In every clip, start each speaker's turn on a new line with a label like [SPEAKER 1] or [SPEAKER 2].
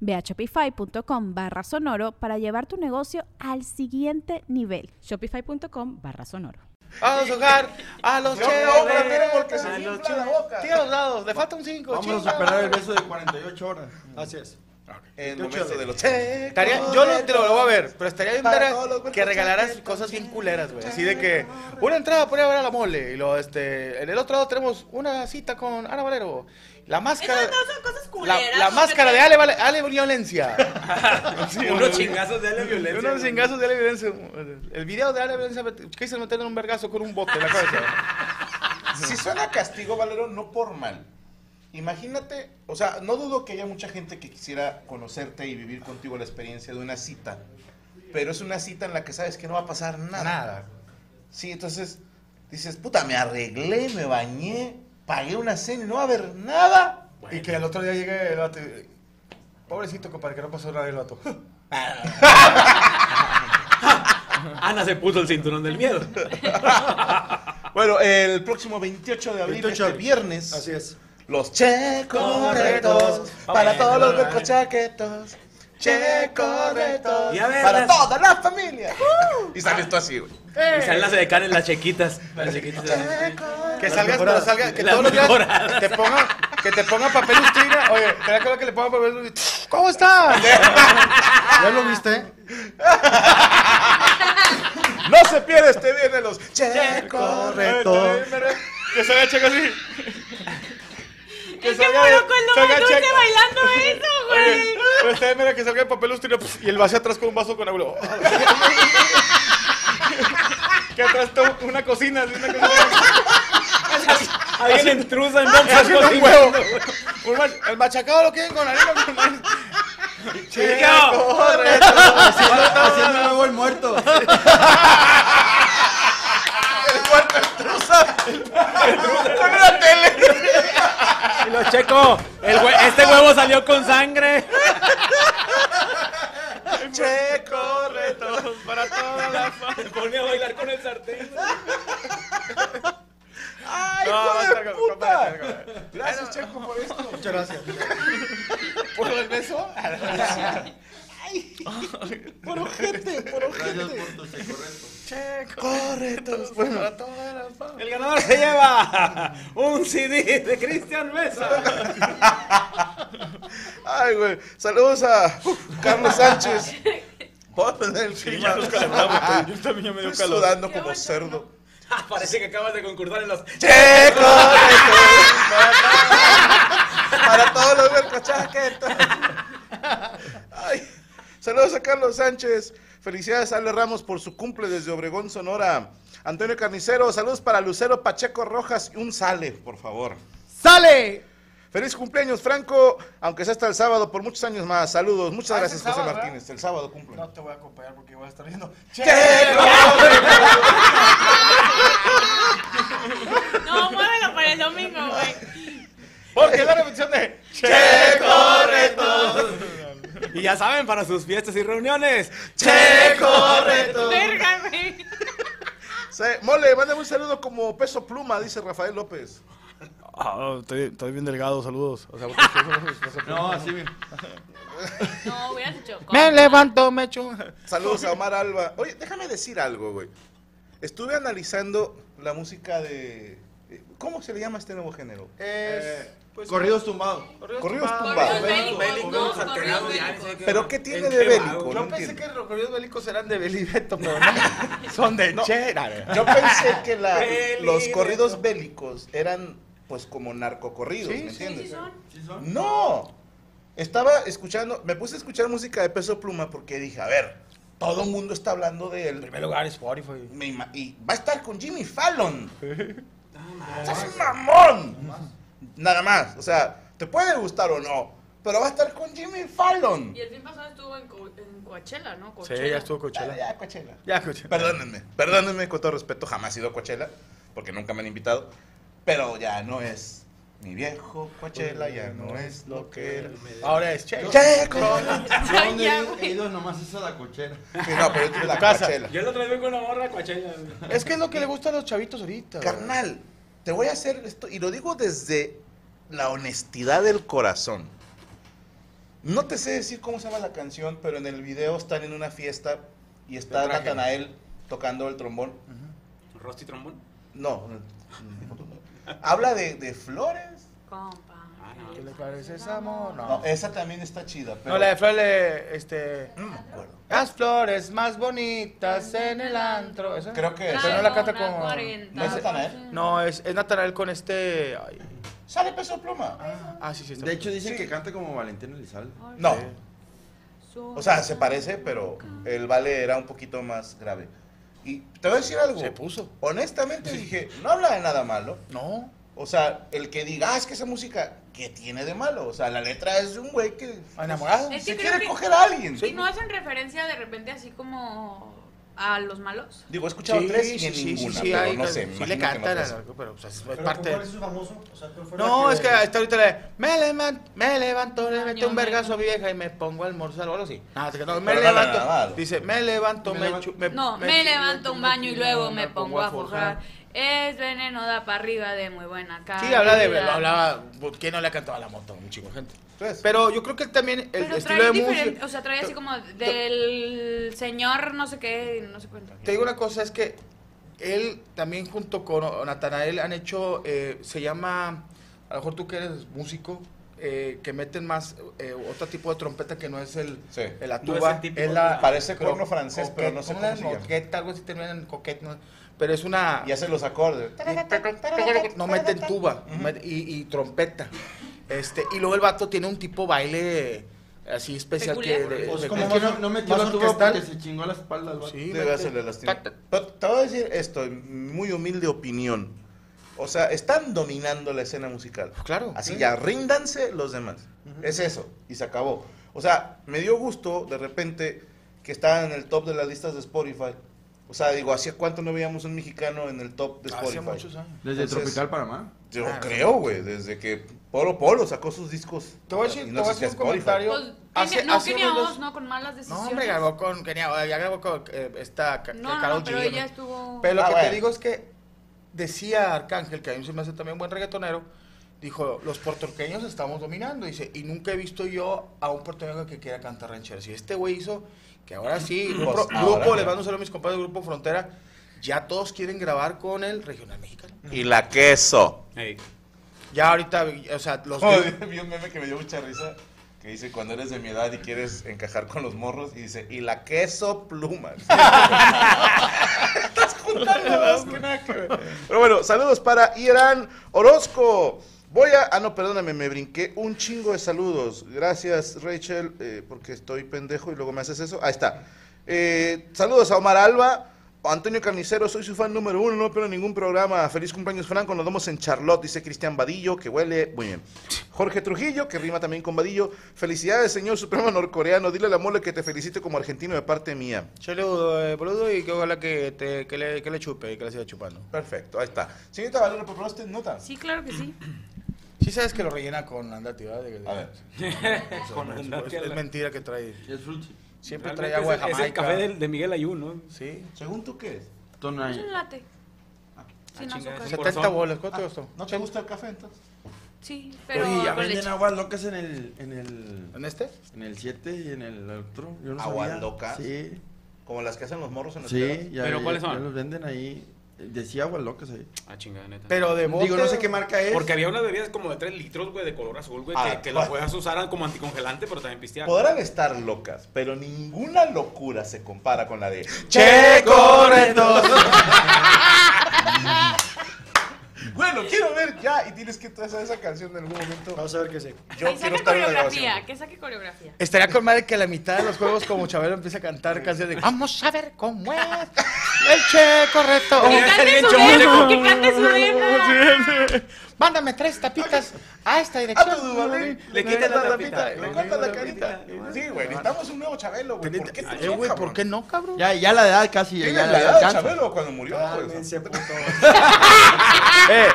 [SPEAKER 1] Ve a shopify.com barra sonoro para llevar tu negocio al siguiente nivel.
[SPEAKER 2] Shopify.com barra sonoro.
[SPEAKER 3] Vamos a jugar a los
[SPEAKER 4] No,
[SPEAKER 3] chéveres.
[SPEAKER 4] no, porque se
[SPEAKER 3] A los
[SPEAKER 4] la boca.
[SPEAKER 3] Tira los dados, le falta un 5.
[SPEAKER 4] Vamos a superar el beso de 48 horas.
[SPEAKER 3] Así es.
[SPEAKER 4] El
[SPEAKER 3] Qué
[SPEAKER 4] momento de los
[SPEAKER 3] Estaría, yo no te lo voy a ver, pero estaría bien ver que regalaras cosas bien culeras, güey. Así de que una entrada para ir a ver a la mole. Y lo, este, en el otro lado tenemos una cita con Ana Valero. La máscara.
[SPEAKER 5] Esas no son cosas
[SPEAKER 3] La,
[SPEAKER 5] culeras.
[SPEAKER 3] la máscara
[SPEAKER 5] te-
[SPEAKER 3] de Ale, Ale Violencia. Sí,
[SPEAKER 6] Unos chingazos de la violencia.
[SPEAKER 3] Unos chingazos de Ale Violencia. El video de Ale Violencia quise meterle un vergazo con un bote en la cabeza.
[SPEAKER 4] Si suena castigo, Valero, no por mal. Imagínate, o sea, no dudo que haya mucha gente que quisiera conocerte y vivir contigo la experiencia de una cita. Pero es una cita en la que sabes que no va a pasar nada.
[SPEAKER 3] Nada.
[SPEAKER 4] Sí, entonces dices, puta, me arreglé, me bañé, pagué una cena y no va a haber nada.
[SPEAKER 3] Y que al otro día llegue el vato. y- Pobrecito, compadre, que no pasó nada el vato.
[SPEAKER 6] Ana se puso el cinturón del miedo.
[SPEAKER 4] Bueno, el próximo 28 de abril,
[SPEAKER 3] 28 de
[SPEAKER 4] este viernes,
[SPEAKER 3] Así es.
[SPEAKER 4] Los checorretos, para todos los huecochaquetos, checorretos,
[SPEAKER 6] Y a ver,
[SPEAKER 4] para
[SPEAKER 6] las-
[SPEAKER 4] toda la familia. Y sales tú así, güey.
[SPEAKER 6] Y salen las de en las chequitas. Las chequitas.
[SPEAKER 3] Que salgas, salga, que todos los días te pongan, que te pongan papel lustrina. Oye, te acuerdas que le pongan papel lustrina. ¿Cómo estás?
[SPEAKER 7] ¿Ya lo viste?
[SPEAKER 4] No se pierde este viernes los checorretos.
[SPEAKER 3] Que salga checo así.
[SPEAKER 5] Es que moro con lo
[SPEAKER 3] salga
[SPEAKER 5] dulce bailando eso,
[SPEAKER 3] Oye,
[SPEAKER 5] güey.
[SPEAKER 3] pero está bien, mira que salga el papel lustrina pf, y el vaso atrás con un vaso con agua. que atrás está una cocina, así, una cocina.
[SPEAKER 6] Alguien intrusa en
[SPEAKER 3] Haciendo
[SPEAKER 6] bombas
[SPEAKER 3] un huevo. Un mach- el machacado lo quieren con harina con maíz.
[SPEAKER 7] Haciendo, haciendo nuevo el muerto.
[SPEAKER 4] Con una tele.
[SPEAKER 6] Y checo. El hue- este huevo salió con sangre.
[SPEAKER 4] Checorretos.
[SPEAKER 3] Para toda la familia.
[SPEAKER 6] Pone a bailar con el sartén.
[SPEAKER 4] ¡Ay,
[SPEAKER 3] No,
[SPEAKER 4] puta! Gracias, Checo, por esto.
[SPEAKER 7] Muchas gracias.
[SPEAKER 3] ¿Por el beso?
[SPEAKER 4] Por ojete, por
[SPEAKER 7] Gracias
[SPEAKER 4] ojete.
[SPEAKER 7] por tu correcto.
[SPEAKER 3] Correctos. Bueno.
[SPEAKER 6] El ganador se lleva un CD de Cristian Mesa.
[SPEAKER 4] Ay, güey. Saludos a Carlos Sánchez. Voy a poner el.
[SPEAKER 3] Yo también ya me dio
[SPEAKER 4] Estoy
[SPEAKER 3] calor.
[SPEAKER 4] sudando como cerdo.
[SPEAKER 6] Ah, Parece que acabas de concursar en los.
[SPEAKER 4] Checorretos. Para todos los huercochaquetos. Ay. Saludos a Carlos Sánchez. Felicidades a Ale Ramos por su cumple desde Obregón, Sonora. Antonio Carnicero, saludos para Lucero Pacheco Rojas y un sale, por favor.
[SPEAKER 3] ¡Sale!
[SPEAKER 4] Feliz cumpleaños, Franco, aunque sea hasta el sábado, por muchos años más. Saludos, muchas
[SPEAKER 3] Ah,
[SPEAKER 4] gracias, José
[SPEAKER 3] sábado,
[SPEAKER 4] Martínez. El sábado cumple.
[SPEAKER 3] No te voy a acompañar porque voy a estar viendo.
[SPEAKER 5] No, muévelo para el domingo, güey.
[SPEAKER 3] Porque es la repetición de
[SPEAKER 4] Checorretos.
[SPEAKER 6] Y ya saben, para sus fiestas y reuniones.
[SPEAKER 4] Checorretos.
[SPEAKER 5] Verga, güey.
[SPEAKER 4] Se- Mole, mándame un saludo como peso pluma, dice Rafael López.
[SPEAKER 3] Ah, estoy, estoy bien delgado, saludos. O sea,
[SPEAKER 7] No, así bien.
[SPEAKER 5] No, hubieras dicho.
[SPEAKER 3] me levanto, me echo.
[SPEAKER 4] Saludos a Omar Alba. Oye, déjame decir algo, güey. Estuve analizando la música de... eh, cómo se le llama este nuevo género?
[SPEAKER 3] Es. Pues,
[SPEAKER 7] Corridos tumbados.
[SPEAKER 3] corridos
[SPEAKER 4] Corridos
[SPEAKER 3] tumbados.
[SPEAKER 5] Corridos bélicos,
[SPEAKER 4] ¿Pero qué tiene
[SPEAKER 6] ¿En
[SPEAKER 4] de bélico?
[SPEAKER 3] Yo
[SPEAKER 4] No
[SPEAKER 3] pensé que los corridos bélicos eran de Beli Beto, pero no. Son de
[SPEAKER 4] No.
[SPEAKER 3] Che.
[SPEAKER 4] Yo pensé que los corridos bélicos eran pues como narcocorridos,
[SPEAKER 3] Sí,
[SPEAKER 4] ¿me entiendes?
[SPEAKER 5] Sí son.
[SPEAKER 7] ¿Sí son?
[SPEAKER 4] No. Estaba escuchando, me puse a escuchar música de Peso Pluma porque dije, a ver, todo el mundo está hablando de
[SPEAKER 3] En
[SPEAKER 4] él.
[SPEAKER 3] primer lugar, Spotify.
[SPEAKER 4] Me ima- y va a estar con Jimmy Fallon. ¡Estás un mamón! Nada más. O sea, te puede gustar o no, pero va a estar con Jimmy Fallon.
[SPEAKER 5] Y el fin pasado estuvo en, Co- en Coachella, ¿no?
[SPEAKER 3] Sí,
[SPEAKER 5] Coachella.
[SPEAKER 3] ya estuvo
[SPEAKER 4] Ya,
[SPEAKER 3] Coachella.
[SPEAKER 4] ya, Coachella.
[SPEAKER 3] Ya, Coachella.
[SPEAKER 4] Perdónenme, perdónenme con todo respeto, jamás he ido a Coachella, porque nunca me han invitado, pero ya no es mi viejo Coachella, ya no es lo que era.
[SPEAKER 3] Ahora es Che.
[SPEAKER 4] Checo.
[SPEAKER 7] Yo
[SPEAKER 5] ya,
[SPEAKER 7] he ido- nomás es a la cochera.
[SPEAKER 4] Sí, no, pero yo tuve la
[SPEAKER 3] casa.
[SPEAKER 4] Coachella.
[SPEAKER 6] Yo el otro día fui con la morra Coachella.
[SPEAKER 3] Es que es lo que le gusta a los chavitos ahorita.
[SPEAKER 4] Carnal, te voy a hacer esto, y lo digo desde la honestidad del corazón. No te sé decir cómo se llama la canción, pero en el video están en una fiesta y está. Natanael tocando el trombón.
[SPEAKER 6] Rosti trombón.
[SPEAKER 4] No, habla de, de flores.
[SPEAKER 5] Compa.
[SPEAKER 6] Ah, no.
[SPEAKER 3] ¿Qué le parece ese amor?
[SPEAKER 4] No,
[SPEAKER 3] No.
[SPEAKER 4] esa también está chida. Pero
[SPEAKER 3] No, la de Flores, este.
[SPEAKER 4] Acuerdo.
[SPEAKER 3] Las flores más bonitas en el antro. ¿Esa?
[SPEAKER 4] Creo que
[SPEAKER 3] Pero no la canta con.
[SPEAKER 5] 40.
[SPEAKER 4] ¿No es Natanael?
[SPEAKER 3] No, es, es Natanael con este. ay.
[SPEAKER 4] Sale peso pluma.
[SPEAKER 3] Ah, sí, sí. Está
[SPEAKER 7] De hecho, dicen
[SPEAKER 4] Sí.
[SPEAKER 7] que canta como Valentín Elizalde.
[SPEAKER 4] No. O sea, se parece, pero el vale era un poquito más grave. Y te voy a decir algo.
[SPEAKER 3] Se puso.
[SPEAKER 4] Honestamente dije, no habla de nada malo.
[SPEAKER 3] No.
[SPEAKER 4] O sea, el que diga, ah, es que esa música, ¿qué tiene de malo? O sea, la letra es de un güey que
[SPEAKER 3] ¿Enamorado?
[SPEAKER 5] Es
[SPEAKER 4] se
[SPEAKER 5] que creo
[SPEAKER 4] quiere
[SPEAKER 5] que-
[SPEAKER 4] coger a alguien.
[SPEAKER 5] ¿Y no hacen referencia de repente así como a los malos?
[SPEAKER 4] Digo, he escuchado tres y en
[SPEAKER 3] sí,
[SPEAKER 4] ninguna,
[SPEAKER 3] sí, sí,
[SPEAKER 4] pero
[SPEAKER 3] hay
[SPEAKER 4] no sé.
[SPEAKER 3] sí
[SPEAKER 4] me
[SPEAKER 3] le cantan,
[SPEAKER 4] no
[SPEAKER 3] la- pero pues, es
[SPEAKER 8] ¿Pero
[SPEAKER 3] parte.
[SPEAKER 8] ¿Cuál es su famoso? O sea, ¿cuál fue la
[SPEAKER 3] No, es que hasta ahorita le. Me levanto, me levanto, le meto un vergazo vieja y me pongo a almorzar o algo así. Nada, que no, me
[SPEAKER 4] Pero no, no,
[SPEAKER 3] levanto. Dice, me levanto,
[SPEAKER 7] Me
[SPEAKER 3] me,
[SPEAKER 7] levanto-
[SPEAKER 3] chu- me
[SPEAKER 5] No, me, levanto un baño y luego me pongo a forjar. Es veneno da para arriba de muy buena cara.
[SPEAKER 3] Sí, habla de. Hablaba. ¿Quién no le ha cantado a la moto? Un chingo de gente.
[SPEAKER 4] Pues,
[SPEAKER 3] Pero yo creo que él también. El
[SPEAKER 5] Pero
[SPEAKER 3] estilo
[SPEAKER 5] trae
[SPEAKER 3] de música.
[SPEAKER 5] o sea, trae así como del señor no sé qué, no sé cuánto.
[SPEAKER 3] Te digo una cosa, es que él también junto con Natanael han hecho, eh, se llama, a lo mejor tú que eres músico, eh, que meten más eh, otro tipo de trompeta que no es el,
[SPEAKER 4] Sí.
[SPEAKER 3] el- la
[SPEAKER 6] No es el típico.
[SPEAKER 3] es la,
[SPEAKER 4] Parece corno francés, pero no sé
[SPEAKER 3] ¿cómo
[SPEAKER 4] se llama.
[SPEAKER 3] moqueta, algo así termina en coquet, no, pero es una...
[SPEAKER 4] y hace los acordes.
[SPEAKER 3] No meten tuba y, y trompeta. Este, y luego el vato tiene un tipo baile así especial que... De-
[SPEAKER 7] Pues
[SPEAKER 3] de-
[SPEAKER 7] como
[SPEAKER 3] es
[SPEAKER 7] que
[SPEAKER 3] que
[SPEAKER 7] no, no metió la tuba porque se chingó la espalda al vato.
[SPEAKER 3] Sí,
[SPEAKER 4] Debe
[SPEAKER 3] mete-
[SPEAKER 4] hacerle lastima. te voy a decir esto, en muy humilde opinión. O sea, están dominando la escena musical.
[SPEAKER 3] Claro.
[SPEAKER 4] Así
[SPEAKER 3] sí.
[SPEAKER 4] ya, ríndanse los demás. Es eso, y se acabó. O sea, me dio gusto de repente que estaban en el top de las listas de Spotify. O sea, digo, ¿hacía cuánto no veíamos un mexicano en el top de Spotify?
[SPEAKER 3] Hace muchos años.
[SPEAKER 7] Desde
[SPEAKER 4] Entonces-
[SPEAKER 7] Tropical Panamá.
[SPEAKER 4] Yo
[SPEAKER 3] Ah,
[SPEAKER 4] creo, güey, desde que Polo Polo sacó sus discos.
[SPEAKER 3] Te voy a decir,
[SPEAKER 4] y
[SPEAKER 3] te
[SPEAKER 4] no
[SPEAKER 3] voy a hacer un comentario.
[SPEAKER 5] Pues,
[SPEAKER 3] Hace-
[SPEAKER 5] no,
[SPEAKER 3] hace
[SPEAKER 5] Kenia
[SPEAKER 3] dos-
[SPEAKER 5] no, con malas
[SPEAKER 3] No,
[SPEAKER 5] decisiones.
[SPEAKER 3] hombre, grabó con Kenia, ya grabó con eh, esta
[SPEAKER 5] No, no, no, pero
[SPEAKER 3] G,
[SPEAKER 5] ella
[SPEAKER 3] ¿no?
[SPEAKER 5] estuvo...
[SPEAKER 3] Pero lo
[SPEAKER 4] Ah,
[SPEAKER 3] que
[SPEAKER 4] bueno.
[SPEAKER 3] te digo es que decía Arcángel, que a mí se me hace también buen reggaetonero, dijo, los puertorriqueños estamos dominando, dice, y nunca he visto yo a un puertorriqueño que quiera cantar rancheras. Y este güey hizo que ahora sí, grupo,
[SPEAKER 4] Pues,
[SPEAKER 3] grupo,
[SPEAKER 4] ahora
[SPEAKER 3] les mando un saludo a mis compadres del Grupo Frontera, ya todos quieren grabar con el regional mexicano.
[SPEAKER 4] Y la queso.
[SPEAKER 3] Ya ahorita, o sea, los...
[SPEAKER 4] vi un meme que me dio mucha risa que dice cuando eres de mi edad y quieres encajar con los morros y dice y la queso pluma. Estás juntando dos, que nada que ver. Pero bueno, saludos para Irán Orozco. Voy a. Ah, no, perdóname, me brinqué un chingo de saludos. Gracias, Rachel, eh, porque estoy pendejo y luego me haces eso. Ahí está. Eh, saludos a Omar Alba. Antonio Carnicero, soy su fan número uno, no pero ningún programa. Feliz cumpleaños, Franco. Nos vemos en Charlotte, dice Cristian Vadillo, que huele muy bien. Jorge Trujillo, que rima también con Vadillo. Felicidades, señor supremo norcoreano. Dile a la mole que te felicite como argentino de parte mía.
[SPEAKER 3] Saludos, eh, boludo, y que ojalá que, te, que, le, que le chupe y que le siga chupando.
[SPEAKER 4] Perfecto, ahí está. Señorita Valero, ¿por qué no usted nota?
[SPEAKER 5] Sí, claro que sí.
[SPEAKER 3] Sí sabes que lo rellena con andati, ¿verdad? De-
[SPEAKER 4] A ver.
[SPEAKER 6] Con
[SPEAKER 3] es,
[SPEAKER 6] andati,
[SPEAKER 3] es
[SPEAKER 6] la-
[SPEAKER 3] mentira que trae.
[SPEAKER 7] Es frutti.
[SPEAKER 3] Siempre
[SPEAKER 6] Realmente
[SPEAKER 3] trae agua de
[SPEAKER 6] es
[SPEAKER 3] Jamaica.
[SPEAKER 6] Es el café de, de Miguel Ayun, ¿no?
[SPEAKER 3] Sí.
[SPEAKER 4] Según tú, ¿qué es?
[SPEAKER 7] Tonay.
[SPEAKER 5] Es un latte. Sin
[SPEAKER 6] Ah,
[SPEAKER 5] azúcar.
[SPEAKER 6] ese-
[SPEAKER 3] 70
[SPEAKER 6] corazón.
[SPEAKER 3] bolas, ¿cuánto te costó?
[SPEAKER 4] ¿No te gusta el café entonces?
[SPEAKER 5] Sí, pero
[SPEAKER 7] Oye, ya venden
[SPEAKER 5] leche.
[SPEAKER 7] aguas locas en el, en el,
[SPEAKER 3] ¿En este?
[SPEAKER 7] en el 7 y en el otro. Yo no
[SPEAKER 4] ¿Aguas
[SPEAKER 7] sabía.
[SPEAKER 4] locas?
[SPEAKER 7] Sí,
[SPEAKER 4] Como las que hacen los morros en las
[SPEAKER 7] sí, ya,
[SPEAKER 6] ¿Pero
[SPEAKER 7] ya-
[SPEAKER 6] cuáles son?
[SPEAKER 7] ya los venden ahí. Decía aguas locas ahí.
[SPEAKER 6] Ah, chingada, neta.
[SPEAKER 3] Pero de bote.
[SPEAKER 7] Digo, no sé qué marca es.
[SPEAKER 6] Porque había unas bebidas como de 3 litros, güey, de color azul, güey,
[SPEAKER 4] Ah,
[SPEAKER 6] que, que
[SPEAKER 4] ¿cuál?
[SPEAKER 6] las puedas usar como anticongelante, pero también pistear.
[SPEAKER 4] Podrán estar locas, pero ninguna locura se compara con la de
[SPEAKER 7] ¡Che, correcto!
[SPEAKER 4] y tienes que traer esa canción en algún momento.
[SPEAKER 8] Vamos a ver qué sé.
[SPEAKER 4] Yo
[SPEAKER 5] que
[SPEAKER 4] quiero
[SPEAKER 5] saque
[SPEAKER 4] estar en la
[SPEAKER 5] coreografía,
[SPEAKER 4] grabación.
[SPEAKER 5] que saque coreografía.
[SPEAKER 3] Estaría con madre que a la mitad de los juegos, como Chabelo empieza a cantar canciones de Vamos a ver cómo es el che correcto.
[SPEAKER 5] Que cante su demo, que cante su demo.
[SPEAKER 3] Mándame tres tapitas a esta
[SPEAKER 4] A
[SPEAKER 3] dirección.
[SPEAKER 4] tu Duvalín,
[SPEAKER 6] Le quitas la tapita.
[SPEAKER 4] le cortas la carita. Sí, güey, necesitamos un nuevo Chabelo, güey. ¿Por qué
[SPEAKER 3] Eh,
[SPEAKER 4] no,
[SPEAKER 3] güey,
[SPEAKER 4] cabrón?
[SPEAKER 3] ¿por qué no, cabrón?
[SPEAKER 7] Ya, ya la edad casi, ya,
[SPEAKER 4] la edad de. Chabelo cuando murió, güey.
[SPEAKER 8] Cálmense, puto.
[SPEAKER 3] Eh,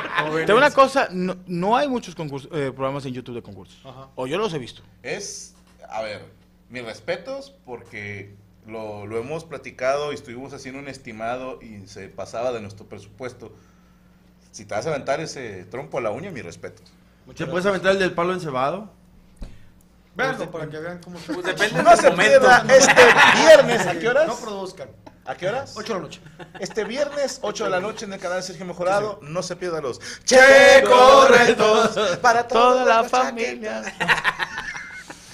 [SPEAKER 3] te una cosa, no, no hay muchos concursos, eh, programas en YouTube de concursos.
[SPEAKER 8] Ajá.
[SPEAKER 3] O yo los he visto.
[SPEAKER 4] Es, a ver, mis respetos porque lo, lo hemos platicado y estuvimos haciendo un estimado y se pasaba de nuestro presupuesto. Si te vas a aventar ese trompo a la uña, mis respetos.
[SPEAKER 7] ¿Te puedes aventar el del palo encebado?
[SPEAKER 8] Veanlo para que vean cómo está.
[SPEAKER 6] Pues depende
[SPEAKER 4] No
[SPEAKER 6] del
[SPEAKER 4] se
[SPEAKER 6] momento.
[SPEAKER 4] pierda este viernes, ¿a qué horas?
[SPEAKER 8] No produzcan.
[SPEAKER 4] ¿A qué horas?
[SPEAKER 8] 8 de la noche.
[SPEAKER 4] Este viernes, 8 de la noche en el canal Sergio Mejorado. No se pierda los
[SPEAKER 3] Che
[SPEAKER 4] correctos para
[SPEAKER 3] Toda la familia.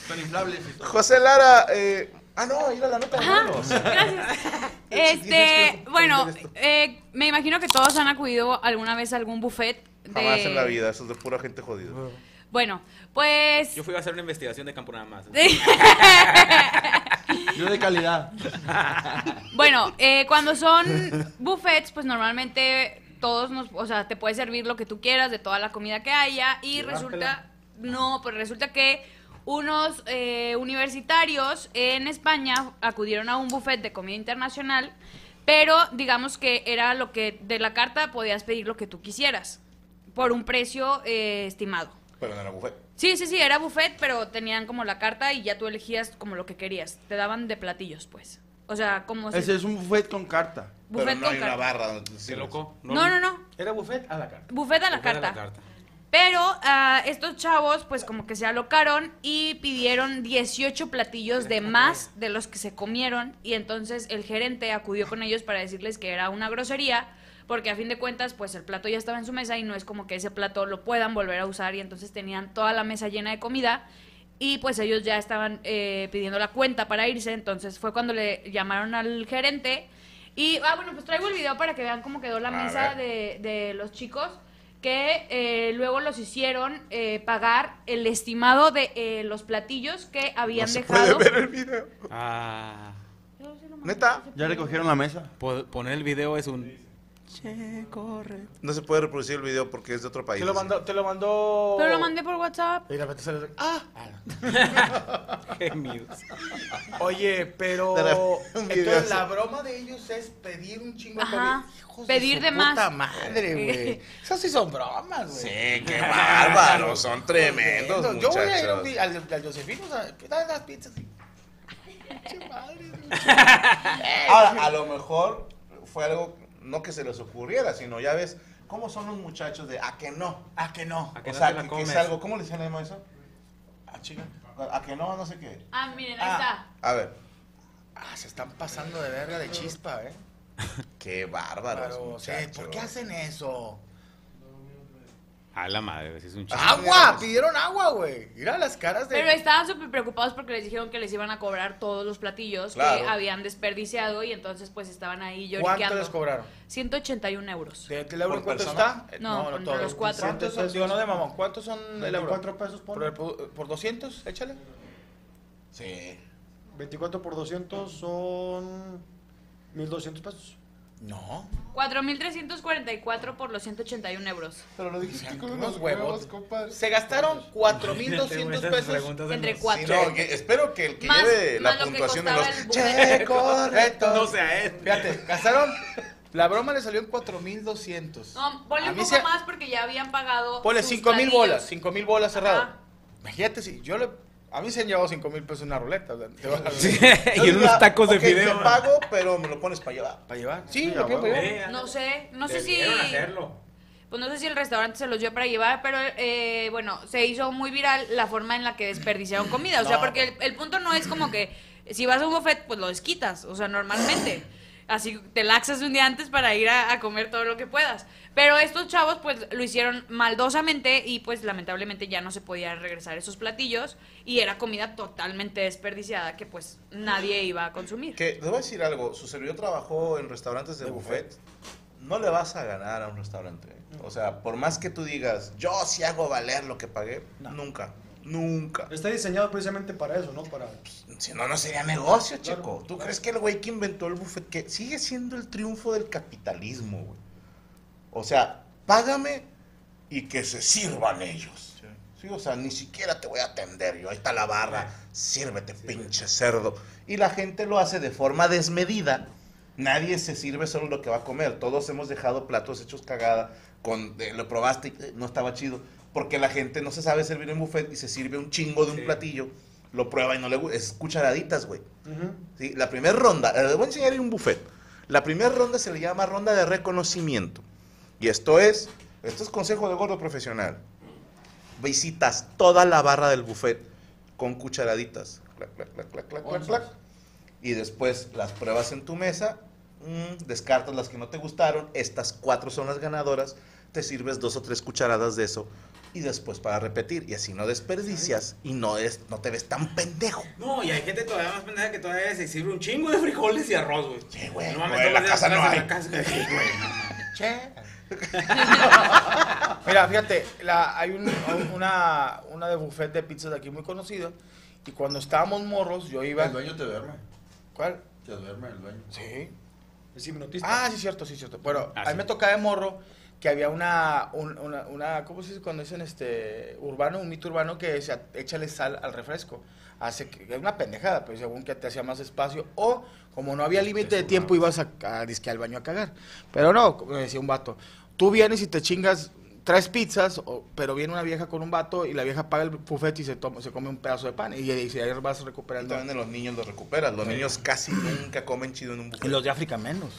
[SPEAKER 7] Son inflables y todo.
[SPEAKER 4] José Lara, eh, ah, no, ir a la nota de menos.
[SPEAKER 5] gracias. Este, bueno, eh, me imagino que todos han acudido alguna vez a algún buffet. De...
[SPEAKER 4] Jamás en la vida, eso es de pura gente jodida.
[SPEAKER 5] Bueno, pues.
[SPEAKER 6] Yo fui a hacer una investigación de campo nada más.
[SPEAKER 7] Yo de calidad.
[SPEAKER 5] Bueno, eh, cuando son buffets, pues normalmente todos nos, o sea, te puedes servir lo que tú quieras de toda la comida que haya y resulta, no, pues resulta que unos eh, universitarios en España acudieron a un buffet de comida internacional, pero digamos que era lo que de la carta podías pedir lo que tú quisieras por un precio eh, estimado.
[SPEAKER 4] Pero no era buffet.
[SPEAKER 5] Sí, sí, sí, era buffet, pero tenían como la carta y ya tú elegías como lo que querías. Te daban de platillos, pues. O sea, como si-
[SPEAKER 7] Ese es un buffet con carta.
[SPEAKER 4] Pero no
[SPEAKER 5] con
[SPEAKER 4] hay una
[SPEAKER 5] carta.
[SPEAKER 4] barra donde te
[SPEAKER 6] ¿Qué
[SPEAKER 4] sirves.
[SPEAKER 6] loco?
[SPEAKER 5] No, no, no.
[SPEAKER 8] Era buffet a la carta.
[SPEAKER 5] Buffet a la
[SPEAKER 6] Buffet a
[SPEAKER 5] carta. Pero ah, estos chavos, pues como que se alocaron y pidieron 18 platillos de más de los que se comieron. Y entonces el gerente acudió con ellos para decirles que era una grosería. Porque a fin de cuentas, pues el plato ya estaba en su mesa y no es como que ese plato lo puedan volver a usar. Y entonces tenían toda la mesa llena de comida. Y pues ellos ya estaban eh, pidiendo la cuenta para irse. Entonces fue cuando le llamaron al gerente. Y, ah, bueno, pues traigo el video para que vean cómo quedó la
[SPEAKER 4] A
[SPEAKER 5] mesa de, de los chicos que eh, luego los hicieron eh, pagar el estimado de eh, los platillos que habían
[SPEAKER 4] No se
[SPEAKER 5] dejado.
[SPEAKER 4] puede ver el video.
[SPEAKER 6] Ah.
[SPEAKER 4] Neta,
[SPEAKER 7] Ya recogieron la mesa.
[SPEAKER 6] po- Poner el video es un.
[SPEAKER 4] No se puede reproducir el video porque es de otro país.
[SPEAKER 3] Te lo mandó. Te lo mandó...
[SPEAKER 5] Pero lo mandé por WhatsApp.
[SPEAKER 3] Y de repente sale... Ah,
[SPEAKER 6] Gemidos.
[SPEAKER 3] Oye, pero...
[SPEAKER 4] De
[SPEAKER 3] Entonces la broma de ellos es pedir un chingo de
[SPEAKER 5] Ajá.
[SPEAKER 3] comida. Hijos
[SPEAKER 5] Pedir
[SPEAKER 3] su
[SPEAKER 5] de más.
[SPEAKER 3] puta madre, güey. Esas sí son bromas, güey.
[SPEAKER 4] Sí, qué bárbaro, son tremendos,
[SPEAKER 3] Yo voy a ir a un
[SPEAKER 4] muchachos.
[SPEAKER 3] día al, al Josefino, o sea, ¿qué tal las pizzas? Pinche madre, güey.
[SPEAKER 4] Ahora, a lo mejor fue algo, no que se les ocurriera, sino ya ves cómo son los muchachos de a que no.
[SPEAKER 3] ¿A que no?
[SPEAKER 6] A que
[SPEAKER 4] o
[SPEAKER 6] no
[SPEAKER 4] sea, que, que es algo, ¿cómo le decían a eso?
[SPEAKER 3] Ah, chica.
[SPEAKER 4] A que no, no sé qué.
[SPEAKER 5] Ah, miren, ahí
[SPEAKER 3] Ah.
[SPEAKER 4] A ver,
[SPEAKER 3] Ah, se están pasando de verga de chispa, ¿eh?
[SPEAKER 4] qué bárbaros.
[SPEAKER 3] Claro, o sea. ¿por qué hacen eso?
[SPEAKER 6] A la madre, es un chiste.
[SPEAKER 3] ¡Agua! Pidieron agua, güey. Mira las caras de...
[SPEAKER 5] Pero estaban súper preocupados porque les dijeron que les iban a cobrar todos los platillos
[SPEAKER 4] Claro.
[SPEAKER 5] que habían desperdiciado y entonces pues estaban ahí
[SPEAKER 3] ¿Cuánto
[SPEAKER 5] lloriqueando.
[SPEAKER 3] les cobraron?
[SPEAKER 5] 181 euros.
[SPEAKER 3] ¿De el euro
[SPEAKER 4] ¿Por
[SPEAKER 3] cuánto
[SPEAKER 4] persona?
[SPEAKER 3] está? Eh,
[SPEAKER 5] No, con los cuatro.
[SPEAKER 3] ¿Cuántos son? Digo, no de mamón. ¿Cuántos son el euro?
[SPEAKER 8] 24 pesos
[SPEAKER 3] ¿Por,
[SPEAKER 8] por.
[SPEAKER 3] el por 200? Échale.
[SPEAKER 4] Sí.
[SPEAKER 8] 24 por 200 son 1200 pesos.
[SPEAKER 3] No.
[SPEAKER 5] 4.344 por los 181 euros.
[SPEAKER 4] Pero lo dijiste
[SPEAKER 3] con unos huevos, Se gastaron 4.200 pesos.
[SPEAKER 5] Entre
[SPEAKER 4] Sí,
[SPEAKER 5] cuatro.
[SPEAKER 4] no, que- espero que el que
[SPEAKER 5] Más-
[SPEAKER 4] lleve la
[SPEAKER 5] más lo que
[SPEAKER 4] puntuación de
[SPEAKER 5] costaba
[SPEAKER 4] los
[SPEAKER 5] el.
[SPEAKER 3] Che, correcto.
[SPEAKER 6] No sea él.
[SPEAKER 3] Fíjate, gastaron... La broma le salió en 4.200.
[SPEAKER 5] No, ponle
[SPEAKER 3] A
[SPEAKER 5] un
[SPEAKER 3] mí
[SPEAKER 5] poco
[SPEAKER 3] se-
[SPEAKER 5] más porque ya habían pagado.
[SPEAKER 3] Ponle
[SPEAKER 5] sus
[SPEAKER 3] 5.000
[SPEAKER 5] platillos.
[SPEAKER 3] bolas. 5.000 bolas cerrado.
[SPEAKER 5] Ajá.
[SPEAKER 3] Imagínate si yo le... A mí se han llevado 5.000 pesos en una ruleta. te vas a-
[SPEAKER 6] Sí,
[SPEAKER 4] Yo
[SPEAKER 6] y en unos tacos de
[SPEAKER 4] ok,
[SPEAKER 6] fideo.
[SPEAKER 4] Te pago, pero me lo pones para llevar.
[SPEAKER 3] ¿Para llevar? Sí, lo llevar.
[SPEAKER 5] No sé, no sé si.
[SPEAKER 6] Hacerlo.
[SPEAKER 5] Pues no sé si el restaurante se los dio para llevar, pero eh, bueno, se hizo muy viral la forma en la que desperdiciaron comida. O sea,
[SPEAKER 4] No.
[SPEAKER 5] porque el, el punto no es como que si vas a un buffet, pues lo desquitas. O sea, normalmente. Así te laxas un día antes para ir a, a comer todo lo que puedas. Pero estos chavos pues lo hicieron maldosamente y pues lamentablemente ya no se podían regresar esos platillos y era comida totalmente desperdiciada que pues nadie iba a consumir.
[SPEAKER 4] Que, te voy a decir algo, su servidor trabajó en restaurantes de, buffet. No le vas a ganar a un restaurante. ¿eh? O sea, por más que tú digas, yo sí hago valer lo que pagué, nunca, nunca.
[SPEAKER 8] Está diseñado precisamente para eso, ¿no? Para...
[SPEAKER 4] Si no, no sería negocio, chico. ¿Tú crees que el güey que inventó el buffet, que sigue siendo el triunfo del capitalismo, güey? O sea, págame y que se sirvan ellos. Sí, o sea, ni siquiera te voy a atender yo. Ahí está la barra, sírvete, pinche cerdo. Y la gente lo hace de forma desmedida. Nadie se sirve solo lo que va a comer. Todos hemos dejado platos hechos cagada. Con, eh, lo probaste y eh, no estaba chido. Porque la gente no se sabe servir en buffet y se sirve un chingo de un platillo. Lo prueba y no le gusta. Es cucharaditas, güey. ¿sí? La primera ronda, eh, les voy a enseñar en un buffet. La primera ronda se le llama ronda de reconocimiento. Y esto es, esto es consejo de gordo profesional. Visitas toda la barra del buffet con cucharaditas. Clac, clac, clac, clac, clac, clac, clac. Y después las pruebas en tu mesa, mm, descartas las que no te gustaron, estas cuatro son las ganadoras, te sirves dos o tres cucharadas de eso y después para repetir. Y así no desperdicias y no, es, no te ves tan pendejo.
[SPEAKER 6] No, y hay gente todavía más pendeja que todavía se sirve un chingo de frijoles y arroz, güey.
[SPEAKER 4] Sí, güey.
[SPEAKER 6] No mames,
[SPEAKER 4] en la casa no hay.
[SPEAKER 6] la casa, güey.
[SPEAKER 3] Che. Mira, fíjate, la- hay un- una, una de buffet de pizzas de aquí muy conocida. Y cuando estábamos morros, yo iba.
[SPEAKER 7] El dueño te duerme.
[SPEAKER 3] ¿Cuál?
[SPEAKER 7] Te duerme el dueño.
[SPEAKER 3] Sí.
[SPEAKER 8] Es hipnotista.
[SPEAKER 3] Ah, sí, cierto, sí, cierto. Bueno,
[SPEAKER 6] Ah,
[SPEAKER 3] a mí
[SPEAKER 6] sí.
[SPEAKER 3] me tocaba de morro que había una, un- una, una, ¿cómo se dice cuando dicen este, urbano, un mito urbano que decía, échale sal al refresco. Hace que, es una pendejada, pues según que te hacía más espacio. O, como no había límite de tiempo, ibas a, a disque al baño a cagar. Pero no, como decía un vato, tú vienes y te chingas tres pizzas, o- pero viene una vieja con un vato y la vieja paga el buffet y se, toma, se come un pedazo de pan. Y, y, ahí vas
[SPEAKER 4] Y
[SPEAKER 3] recuperando.
[SPEAKER 4] también de los niños los recuperas. Los niños casi nunca comen chido en un
[SPEAKER 3] Y
[SPEAKER 4] buffet.
[SPEAKER 3] los de África menos.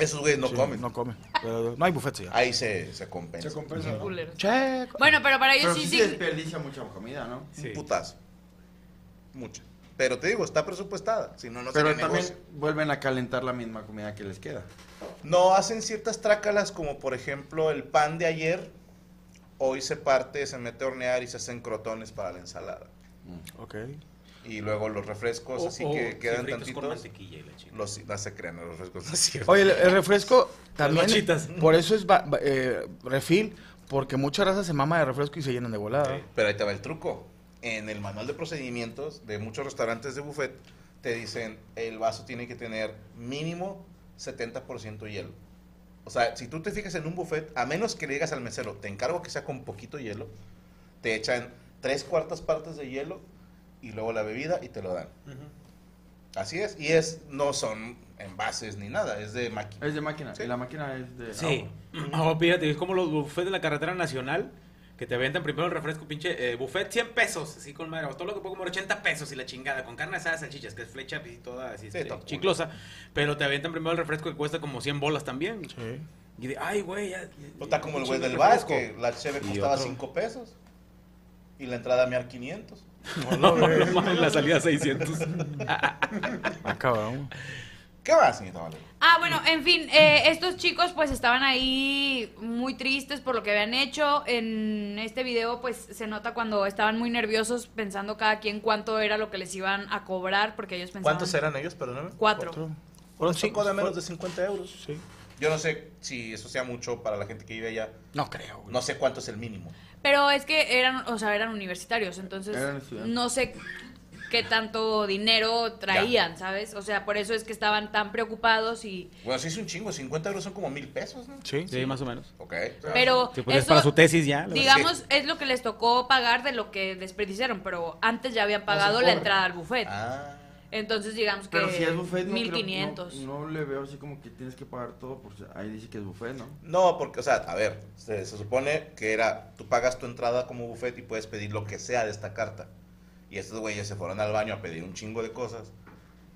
[SPEAKER 4] Esos güeyes no
[SPEAKER 3] Sí,
[SPEAKER 4] comen.
[SPEAKER 3] No comen. Pero no hay buffet ya.
[SPEAKER 4] Ahí se, se compensa.
[SPEAKER 8] Se compensa, ¿no?
[SPEAKER 5] Bueno, pero para ellos
[SPEAKER 7] Pero
[SPEAKER 5] sí,
[SPEAKER 7] sí
[SPEAKER 5] sí.
[SPEAKER 7] se desperdicia mucha comida, ¿no?
[SPEAKER 6] Sí.
[SPEAKER 4] Un putazo. Mucha. Pero te digo, está presupuestada. Si no, no
[SPEAKER 7] Pero también
[SPEAKER 4] negocio.
[SPEAKER 7] vuelven a calentar la misma comida que les queda.
[SPEAKER 4] No hacen ciertas trácalas como por ejemplo el pan de ayer. Hoy se parte, se mete a hornear y se hacen crotones para la ensalada.
[SPEAKER 3] Ok.
[SPEAKER 4] Y luego los refrescos,
[SPEAKER 6] O-
[SPEAKER 4] así que quedan tantitos.
[SPEAKER 6] con mantequilla y la chingada.
[SPEAKER 4] Los, no se crean, los refrescos no.
[SPEAKER 3] Oye, el, el refresco también.
[SPEAKER 6] bachitas.
[SPEAKER 3] Por eso es ba- eh, refil, porque mucha raza se mama de refresco y se llenan de volada.
[SPEAKER 4] Pero ahí te va el truco. En el manual de procedimientos de muchos restaurantes de buffet te dicen el vaso tiene que tener mínimo 70% hielo. O sea, si tú te fijas en un buffet, a menos que le digas al mesero, te encargo que sea con poquito hielo, te echan tres cuartas partes de hielo y luego la bebida y te lo dan. Así es. Y es no son envases ni nada, es de máquina.
[SPEAKER 7] Es de máquina.
[SPEAKER 4] Sí.
[SPEAKER 7] Y la máquina es de.
[SPEAKER 6] Sí.
[SPEAKER 7] agua.
[SPEAKER 6] Oh, fíjate, es como los buffets de la carretera nacional que te venden primero el refresco, pinche eh, buffet 100 pesos, así con madre, o todo lo que puedo comer 80 pesos y la chingada, con carne asada, salchichas, que es flecha y toda así,
[SPEAKER 4] Sí,
[SPEAKER 6] este, chiclosa, pero te aventan primero el refresco que cuesta como 100 bolas también.
[SPEAKER 3] Sí.
[SPEAKER 6] Y de, ay, güey, ya.
[SPEAKER 4] O está como el güey del bar,
[SPEAKER 6] refresco".
[SPEAKER 4] que la cheve costaba
[SPEAKER 6] otro.
[SPEAKER 4] 5 pesos y la entrada a mear 500.
[SPEAKER 6] No, no, no, la salida 600.
[SPEAKER 3] Acabamos.
[SPEAKER 4] ¿Qué más, señorita Valeria?
[SPEAKER 5] Ah, bueno, en fin, eh, estos chicos pues estaban ahí muy tristes por lo que habían hecho. En este video pues se nota cuando estaban muy nerviosos pensando cada quien cuánto era lo que les iban a cobrar porque ellos pensaban...
[SPEAKER 4] ¿Cuántos eran ellos, perdóname?
[SPEAKER 5] Cuatro.
[SPEAKER 3] Fueron
[SPEAKER 4] Fueron
[SPEAKER 3] cinco.
[SPEAKER 4] de menos de 50 euros.
[SPEAKER 3] Sí.
[SPEAKER 4] Yo no sé si eso sea mucho para la gente que vive allá.
[SPEAKER 3] No creo. güey.
[SPEAKER 4] No sé cuánto es el mínimo.
[SPEAKER 5] Pero es que eran, o sea, eran universitarios, entonces
[SPEAKER 7] Eran estudiantes.
[SPEAKER 5] no sé qué tanto dinero traían, ¿sabes? O sea, por eso es que estaban tan preocupados y...
[SPEAKER 4] Bueno, sí es un chingo. 50 euros son como mil pesos, ¿no?
[SPEAKER 3] Sí.
[SPEAKER 6] Sí, más o menos.
[SPEAKER 4] Ok.
[SPEAKER 5] Pero
[SPEAKER 6] Sí, pues es
[SPEAKER 5] eso,
[SPEAKER 6] para su tesis ya.
[SPEAKER 5] digamos, es lo que les tocó pagar de lo que desperdiciaron, pero antes ya habían pagado la entrada al buffet.
[SPEAKER 4] Ah.
[SPEAKER 5] Entonces, digamos que
[SPEAKER 7] Pero si es buffet, no, creo-
[SPEAKER 5] 1500.
[SPEAKER 7] no, no le veo así como que tienes que pagar todo. Porque ahí dice que es buffet, ¿no?
[SPEAKER 4] No, porque, o sea, a ver, se, se supone que era, tú pagas tu entrada como buffet y puedes pedir lo que sea de esta carta. Y estos güeyes se fueron al baño a pedir un chingo de cosas,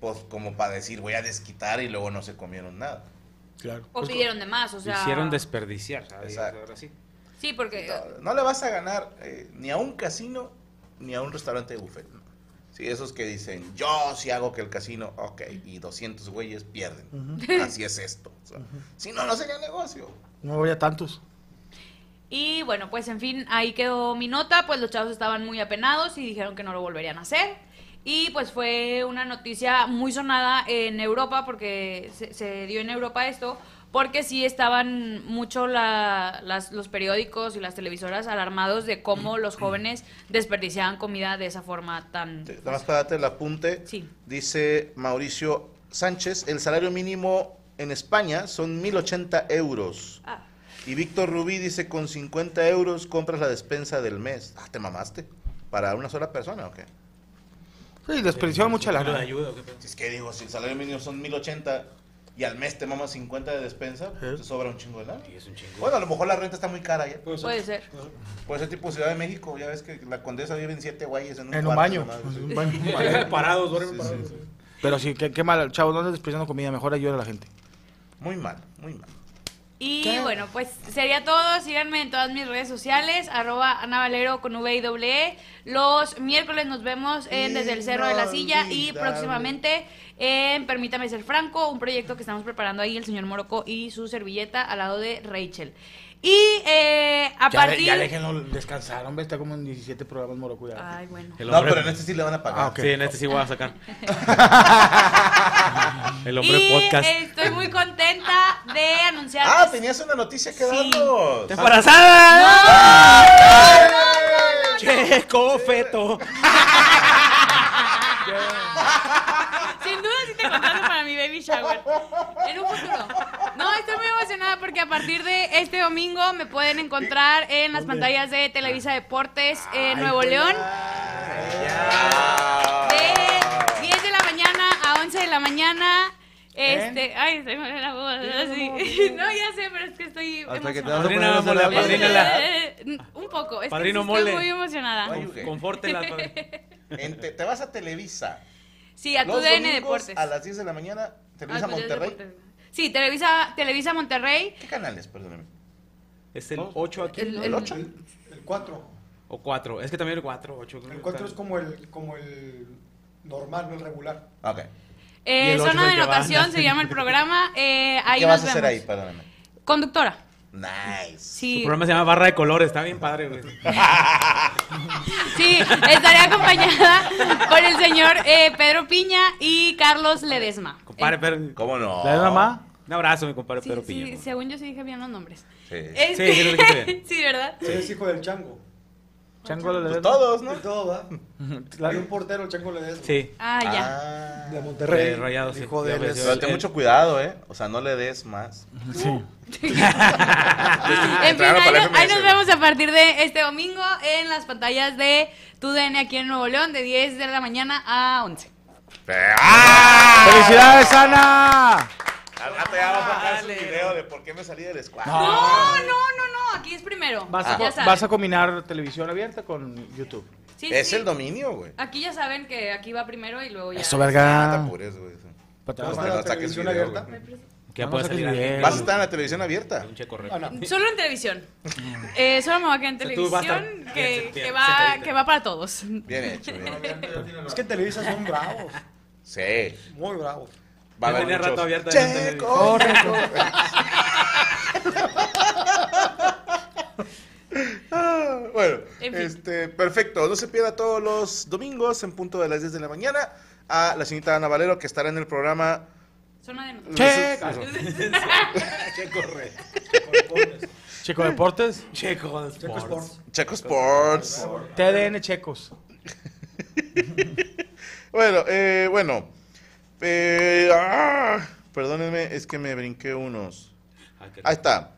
[SPEAKER 4] pues como para decir, voy a desquitar y luego no se comieron nada.
[SPEAKER 3] Claro.
[SPEAKER 5] O pidieron de más, o sea...
[SPEAKER 6] Hicieron desperdiciar, ¿sabes?
[SPEAKER 4] Exacto.
[SPEAKER 6] Ahora sí.
[SPEAKER 5] Sí, porque...
[SPEAKER 4] No, no le vas a ganar eh, ni a un casino ni a un restaurante de buffet. Sí, esos que dicen, yo sí hago que el casino, ok, y 200 güeyes pierden. Así es esto. O sea, Si no, no sería negocio.
[SPEAKER 3] No voy a tantos.
[SPEAKER 5] Y bueno, pues en fin, ahí quedó mi nota, pues los chavos estaban muy apenados y dijeron que no lo volverían a hacer. Y pues fue una noticia muy sonada en Europa, porque se, se dio en Europa esto, porque sí estaban mucho la- las- los periódicos y las televisoras alarmados de cómo los jóvenes desperdiciaban comida de esa forma tan...
[SPEAKER 4] Nada más para darte el apunte.
[SPEAKER 5] Sí.
[SPEAKER 4] Dice Mauricio Sánchez, el salario mínimo en España son 1080 euros.
[SPEAKER 5] Ah,
[SPEAKER 4] Y Víctor Rubí dice, con 50 euros compras la despensa del mes. Ah, te mamaste. ¿Para una sola persona o qué?
[SPEAKER 3] Sí, desperdiciaba mucha
[SPEAKER 6] ¿Ayuda,
[SPEAKER 3] lana.
[SPEAKER 6] ayuda?
[SPEAKER 4] Si es que digo, si el salario mínimo son 1080 y al mes te mamas 50 de despensa,
[SPEAKER 3] ¿Eh?
[SPEAKER 4] te sobra un chingo de lana.
[SPEAKER 6] Sí, es un chingo.
[SPEAKER 4] Bueno, a lo mejor la renta está muy cara ya.
[SPEAKER 8] Puede ser.
[SPEAKER 5] puede ser.
[SPEAKER 4] Puede ser tipo Ciudad de México, ya ves que la condesa vive en siete güeyes en un,
[SPEAKER 3] En un baño.
[SPEAKER 4] nomás, sí.
[SPEAKER 3] Un baño.
[SPEAKER 6] parados, duermen
[SPEAKER 4] Sí,
[SPEAKER 6] parados.
[SPEAKER 4] sí, sí.
[SPEAKER 3] Pero sí, qué, qué mal, chavos, no andes desperdiciando comida, mejor ayuda a la gente.
[SPEAKER 4] Muy mal, muy mal.
[SPEAKER 5] Y bueno, pues sería todo. Síganme en todas mis redes sociales, arroba Ana Valero con V y doble E. Los miércoles nos vemos en Desde el Cerro de la Silla y próximamente en Permítame Ser Franco, un proyecto que estamos preparando ahí el señor Morocco y su servilleta al lado de Rachel. Y eh, a
[SPEAKER 3] Ya, de-
[SPEAKER 5] partir...
[SPEAKER 3] ya déjenlo descansar, hombre, está como en 17 programas Moroco ya.
[SPEAKER 5] Ay, bueno.
[SPEAKER 4] No, pero en este sí le van a pagar.
[SPEAKER 3] Ah.
[SPEAKER 6] Sí, en este sí voy a sacar. El hombre
[SPEAKER 5] y
[SPEAKER 6] podcast.
[SPEAKER 5] estoy muy contenta de anunciar...
[SPEAKER 4] Ah, tenías una noticia que
[SPEAKER 5] Sí.
[SPEAKER 4] darnos.
[SPEAKER 6] ¡Embarazada! Checo, feto.
[SPEAKER 5] Sin duda sí te contrato para mi baby shower. En un futuro. No, estoy muy emocionada porque a partir de este domingo me pueden encontrar en las pantallas de Televisa Deportes en Nuevo León. De 10 de la mañana a 11 de la Este, ay, estoy mal en la voz, así. No, ya sé, pero es que estoy
[SPEAKER 7] Hasta que te
[SPEAKER 5] emocionada.
[SPEAKER 7] vas a poner
[SPEAKER 6] padrina.
[SPEAKER 7] la-
[SPEAKER 5] Eh, Un poco, es que
[SPEAKER 6] Padrino
[SPEAKER 5] sí
[SPEAKER 6] mole.
[SPEAKER 5] estoy muy emocionada.
[SPEAKER 4] Ay.
[SPEAKER 6] Confórtela,
[SPEAKER 4] te, te vas a Televisa.
[SPEAKER 5] Sí, a tu
[SPEAKER 4] Los
[SPEAKER 5] DN Deportes.
[SPEAKER 4] A las 10 de la mañana, Televisa
[SPEAKER 5] Ah, pues,
[SPEAKER 4] Monterrey.
[SPEAKER 5] Deportes. Sí, Televisa, Televisa Monterrey.
[SPEAKER 4] ¿Qué canales, perdóname?
[SPEAKER 6] Es el 8 aquí.
[SPEAKER 5] El-.
[SPEAKER 4] ¿El 8?
[SPEAKER 8] El, el 4.
[SPEAKER 6] O 4. Es que también el 4, 8.
[SPEAKER 8] El 4 es como el, como el normal, no el regular.
[SPEAKER 4] Ok.
[SPEAKER 5] Eh, zona
[SPEAKER 6] es
[SPEAKER 5] de anotación se llama el programa. Eh, ahí
[SPEAKER 4] ¿Qué
[SPEAKER 5] nos
[SPEAKER 4] vas a hacer
[SPEAKER 5] vemos.
[SPEAKER 4] ahí? Perdóname.
[SPEAKER 5] Conductora.
[SPEAKER 4] Nice.
[SPEAKER 5] Sí,
[SPEAKER 6] Su programa se llama Barra de Colores. Está bien padre, güey.
[SPEAKER 5] sí, estaré acompañada por el señor eh, Pedro Piña y Carlos Ledesma.
[SPEAKER 6] Compadre,
[SPEAKER 5] Eh,
[SPEAKER 6] pero.
[SPEAKER 4] ¿Cómo no?
[SPEAKER 3] ¿La de mamá?
[SPEAKER 6] Un abrazo, mi compadre
[SPEAKER 5] sí,
[SPEAKER 6] Pedro
[SPEAKER 5] sí,
[SPEAKER 6] Piña.
[SPEAKER 5] según yo sí dije bien los nombres.
[SPEAKER 4] Sí.
[SPEAKER 5] Este-
[SPEAKER 6] Sí, sí bien.
[SPEAKER 5] sí, ¿verdad?
[SPEAKER 8] Es hijo del chango.
[SPEAKER 3] Chango le
[SPEAKER 4] Pues todos, ¿no?
[SPEAKER 8] De todo, ¿va? Hay un portero, chango le des.
[SPEAKER 6] Sí.
[SPEAKER 5] Ah, ya.
[SPEAKER 4] Ah.
[SPEAKER 8] De Monterrey.
[SPEAKER 6] De Rayados, sí.
[SPEAKER 8] Hijo de él
[SPEAKER 4] Pero ten mucho cuidado, ¿eh? O sea, no le des más.
[SPEAKER 3] Sí.
[SPEAKER 5] En fin, ahí, ahí nos vemos a partir de este domingo en las pantallas de TUDN aquí en Nuevo León de 10 de la mañana a 11.
[SPEAKER 4] ¡Ah!
[SPEAKER 3] ¡Felicidades, Ana!
[SPEAKER 4] Al rato ya va a sacar su video de por qué me salí del escuadro.
[SPEAKER 5] No, no, no, no, aquí es primero.
[SPEAKER 3] Vas a,
[SPEAKER 5] ya
[SPEAKER 3] co-
[SPEAKER 5] saben.
[SPEAKER 3] vas a combinar televisión abierta con YouTube.
[SPEAKER 5] Sí,
[SPEAKER 4] Es
[SPEAKER 5] sí.
[SPEAKER 4] el dominio, güey.
[SPEAKER 5] Aquí ya saben que aquí va primero y luego ya.
[SPEAKER 3] Eso,
[SPEAKER 4] No te
[SPEAKER 3] verga.
[SPEAKER 4] apures, güey.
[SPEAKER 3] Pata-
[SPEAKER 8] ¿Vas a
[SPEAKER 4] No,
[SPEAKER 8] estar
[SPEAKER 4] no
[SPEAKER 8] en la
[SPEAKER 4] saques
[SPEAKER 8] televisión
[SPEAKER 4] video,
[SPEAKER 8] abierta?
[SPEAKER 4] güey.
[SPEAKER 6] Que ya
[SPEAKER 3] No,
[SPEAKER 6] puede salir.
[SPEAKER 4] ¿Vas a estar en la televisión abierta?
[SPEAKER 6] Un checo.
[SPEAKER 8] Ah, no.
[SPEAKER 5] Solo en televisión. Eh, solo me va a quedar en
[SPEAKER 6] estar
[SPEAKER 5] televisión
[SPEAKER 6] bien
[SPEAKER 5] que, va, que va para todos.
[SPEAKER 4] Bien hecho, bien hecho.
[SPEAKER 8] Es que en Televisa son bravos.
[SPEAKER 4] Sí.
[SPEAKER 8] Muy bravos.
[SPEAKER 4] Va a haber
[SPEAKER 6] rato la
[SPEAKER 4] Checo. Bueno,
[SPEAKER 5] En fin.
[SPEAKER 4] este, perfecto. No se pierda todos los domingos en punto de las 10 de la mañana a la señorita Ana Valero que estará en el programa.
[SPEAKER 5] Zona de noticias.
[SPEAKER 3] Checo.
[SPEAKER 6] Checo rey.
[SPEAKER 3] Checo Deportes.
[SPEAKER 6] Checo
[SPEAKER 8] Checo
[SPEAKER 6] Sports.
[SPEAKER 8] Sports.
[SPEAKER 4] Checo Sports.
[SPEAKER 3] TDN Checos.
[SPEAKER 4] Bueno, eh, bueno. Eh, ah, perdónenme, es que me brinqué unos.
[SPEAKER 6] Ah,
[SPEAKER 4] Ahí está.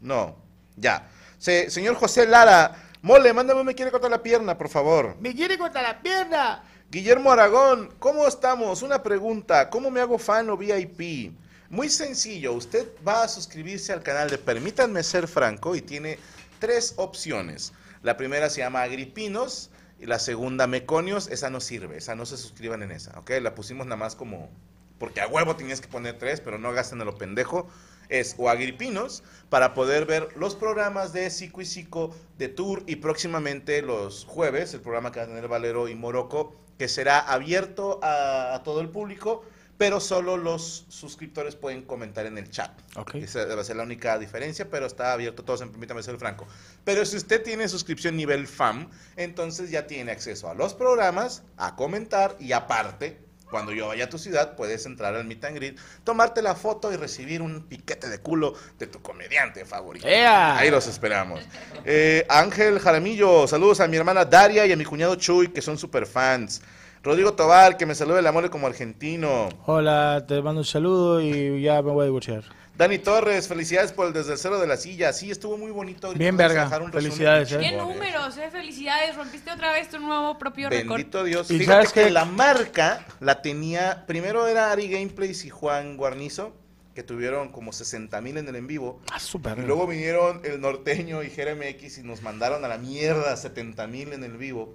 [SPEAKER 4] No, ya. Se- señor José Lara, mole, mándame, me quiere cortar la pierna, por favor.
[SPEAKER 3] ¡Me quiere cortar la pierna!
[SPEAKER 4] Guillermo Aragón, ¿cómo estamos? Una pregunta, ¿cómo me hago fan o VIP? Muy sencillo, usted va a suscribirse al canal de Permítanme Ser Franco y tiene tres opciones. La primera se llama Agripinos y la segunda Meconios, esa no sirve, esa no se suscriban en esa, ¿ok? La pusimos nada más como, porque a huevo tenías que poner tres, pero no gasten a lo pendejo. Es o Agripinos para poder ver los programas de Psico y Psico, de Tour y próximamente los jueves, el programa que va a tener Valero y Morocco que será abierto a, a todo el público, pero solo los suscriptores pueden comentar en el chat.
[SPEAKER 3] Ok.
[SPEAKER 4] Esa va a ser la única diferencia, pero está abierto a todos, permítame ser franco. Pero si usted tiene suscripción nivel FAM, entonces ya tiene acceso a los programas, a comentar y aparte, cuando yo vaya a tu ciudad, puedes entrar al Meet and Greet, tomarte la foto y recibir un piquete de culo de tu comediante favorito.
[SPEAKER 3] ¡Ea!
[SPEAKER 4] Ahí los esperamos. Eh, Ángel Jaramillo, saludos a mi hermana Daria y a mi cuñado Chuy, que son super fans. Rodrigo Tobar, que me saluda el amor como argentino.
[SPEAKER 3] Hola, te mando un saludo y ya me voy a divorciar.
[SPEAKER 4] Dani Torres, felicidades por el desde el cero de la silla. Sí, estuvo muy bonito. Ahorita
[SPEAKER 3] Bien, verga. Felicidades,
[SPEAKER 4] bien
[SPEAKER 3] eh.
[SPEAKER 5] ¿Qué números, eh? Felicidades, rompiste otra vez tu nuevo propio récord.
[SPEAKER 4] Bendito Dios.
[SPEAKER 3] ¿Y
[SPEAKER 4] Fíjate
[SPEAKER 3] sabes
[SPEAKER 4] que la marca la tenía, primero era Ari Gameplays y Juan Guarnizo, que tuvieron como 60 mil en el en vivo.
[SPEAKER 3] Ah, súper.
[SPEAKER 4] Y luego vinieron el norteño y GRMX y nos mandaron a la mierda 70 mil en el vivo.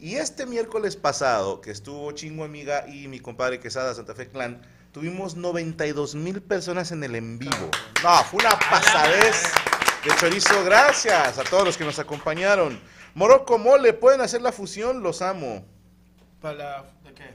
[SPEAKER 4] Y este miércoles pasado, que estuvo Chingo Amiga y mi compadre Quesada Santa Fe Clan, tuvimos 92 mil personas en el en vivo. No, fue una pasadez de chorizo. Gracias a todos los que nos acompañaron. Morocco Mole, ¿pueden hacer la fusión? Los amo.
[SPEAKER 3] ¿Para de qué?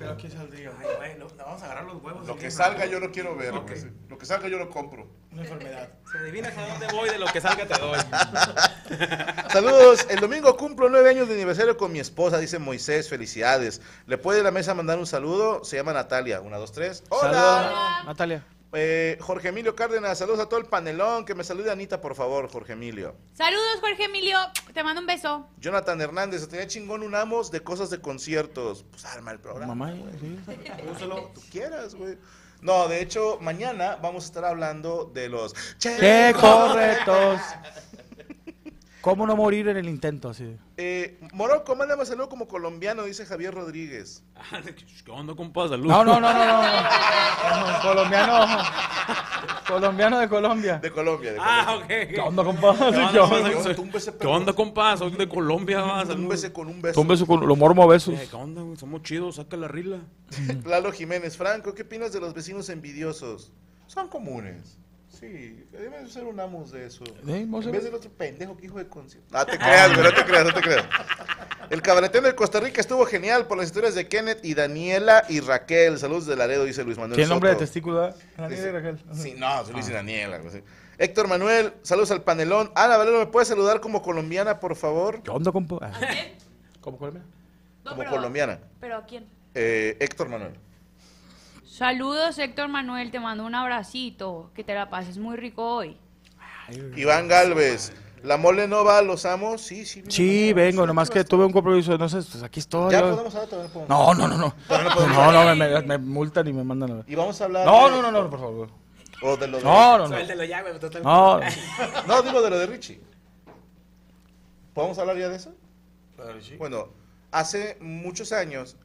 [SPEAKER 3] ¿Pero qué saldría?
[SPEAKER 6] Ay, güey, lo- vamos a agarrar los huevos.
[SPEAKER 4] Lo que
[SPEAKER 6] libro.
[SPEAKER 4] salga yo no quiero ver.
[SPEAKER 6] Ok.
[SPEAKER 4] Lo que salga yo lo compro.
[SPEAKER 3] Una enfermedad.
[SPEAKER 6] Si adivinas a dónde voy, de lo que salga te doy.
[SPEAKER 4] Saludos, el domingo cumplo nueve años de aniversario con mi esposa, dice Moisés, felicidades. ¿Le puede la mesa mandar un saludo? Se llama Natalia, una, dos, tres. Hola.
[SPEAKER 3] Saludos, Natalia.
[SPEAKER 4] Eh, Jorge Emilio Cárdenas, saludos a todo el panelón, que me salude Anita, por favor, Jorge Emilio.
[SPEAKER 5] Saludos, Jorge Emilio. Te mando un beso.
[SPEAKER 4] Jonathan Hernández, tenía chingón un amos de cosas de conciertos. Pues arma el programa.
[SPEAKER 3] Mamá, sí.
[SPEAKER 4] Úsalo tú quieras, güey. No, de hecho, mañana vamos a estar hablando de los...
[SPEAKER 3] ¡Qué correctos! ¿Cómo no morir en el intento así?
[SPEAKER 4] Eh, Morocco, mándame saludo como colombiano, dice Javier Rodríguez.
[SPEAKER 6] ¿Qué onda, compa? Salud.
[SPEAKER 3] No, no, no, no, no. no. Colombiano. Colombiano de Colombia.
[SPEAKER 4] De Colombia, de Colombia.
[SPEAKER 6] Ah, ok.
[SPEAKER 3] ¿Qué onda, compa?
[SPEAKER 6] ¿Qué onda,
[SPEAKER 3] ¿Qué
[SPEAKER 6] compa?
[SPEAKER 3] onda?
[SPEAKER 6] Soy-
[SPEAKER 4] Túmbese,
[SPEAKER 6] ¿Qué onda, compa? Soy de Colombia. salud.
[SPEAKER 4] Túmbese con un beso.
[SPEAKER 3] Un beso con lo mormo a besos.
[SPEAKER 6] Eh, ¿Qué onda, güey? Somos chidos, saca la rila.
[SPEAKER 4] Lalo Jiménez Franco, ¿qué opinas de los vecinos envidiosos? Son comunes. Sí, deben ser un amos de eso.
[SPEAKER 3] a
[SPEAKER 4] en vez del otro pendejo que hijo de concierto. No te creas, güey, no te creas, no te creas. El cabaretero de Costa Rica estuvo genial por las historias de Kenneth y Daniela y Raquel. Saludos de Laredo, dice Luis Manuel.
[SPEAKER 3] ¿Tiene nombre de
[SPEAKER 4] Soto.
[SPEAKER 3] testículo? eh? Daniela y Raquel.
[SPEAKER 4] Sí, no, soy Luis y Daniela. algo así. Héctor Manuel, saludos al panelón. Ana Valero, ¿me puedes saludar como colombiana, por favor?
[SPEAKER 3] ¿Qué onda, compa? Ah. ¿Cómo colombiana?
[SPEAKER 5] No,
[SPEAKER 4] Como
[SPEAKER 5] pero-
[SPEAKER 4] colombiana.
[SPEAKER 5] ¿Pero a quién?
[SPEAKER 4] Eh, Héctor Manuel.
[SPEAKER 5] Saludos, Héctor Manuel. Te mando un abracito. Que te la pases muy rico hoy.
[SPEAKER 4] Iván Galvez, ¿la mole no va los amos? Sí, sí.
[SPEAKER 3] Sí, vengo, nomás que tuve un compromiso, no sé, pues aquí estoy.
[SPEAKER 4] Ya
[SPEAKER 3] yo-
[SPEAKER 4] podemos hablar, todavía no.
[SPEAKER 3] No, no, no, no.
[SPEAKER 4] No
[SPEAKER 3] me, me- me multan y me mandan a...
[SPEAKER 4] Y vamos a hablar.
[SPEAKER 3] No,
[SPEAKER 4] de-
[SPEAKER 3] no, no, no, por favor.
[SPEAKER 4] O de lo de...
[SPEAKER 3] No, no, no. No,
[SPEAKER 4] No, digo de lo de Richie. ¿Podemos hablar ya de eso? Bueno, hace muchos años,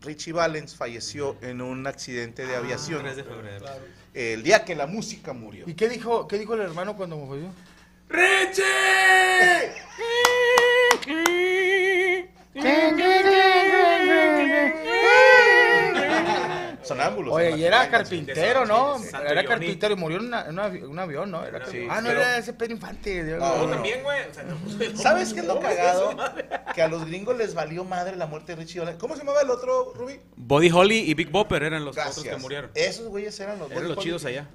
[SPEAKER 4] Richie Valens falleció en un accidente de aviación.
[SPEAKER 6] 3 de febrero.
[SPEAKER 4] El día que la música murió.
[SPEAKER 3] ¿Y qué dijo, qué dijo el hermano cuando fue
[SPEAKER 6] ¡Richie!
[SPEAKER 4] Sonámbulos.
[SPEAKER 3] Oye, y era
[SPEAKER 4] carpintero.
[SPEAKER 3] ¿no?
[SPEAKER 6] Santo
[SPEAKER 3] Era
[SPEAKER 6] Johnny.
[SPEAKER 3] carpintero y murió en, una- en una avi- un avión, ¿no? Era
[SPEAKER 4] Sí,
[SPEAKER 3] ah, no,
[SPEAKER 4] pero-
[SPEAKER 3] era ese Pedro Infante.
[SPEAKER 4] No, no.
[SPEAKER 6] también, güey. O sea, no,
[SPEAKER 4] ¿Sabes qué es lo cagado? Que a los gringos les valió madre la muerte de Richie Valens. ¿Cómo se llamaba el otro, Ruby?
[SPEAKER 6] Buddy Holly y Big Bopper eran los
[SPEAKER 4] Gracias.
[SPEAKER 6] otros que murieron.
[SPEAKER 4] Esos güeyes eran los
[SPEAKER 6] Eran los chidos allá.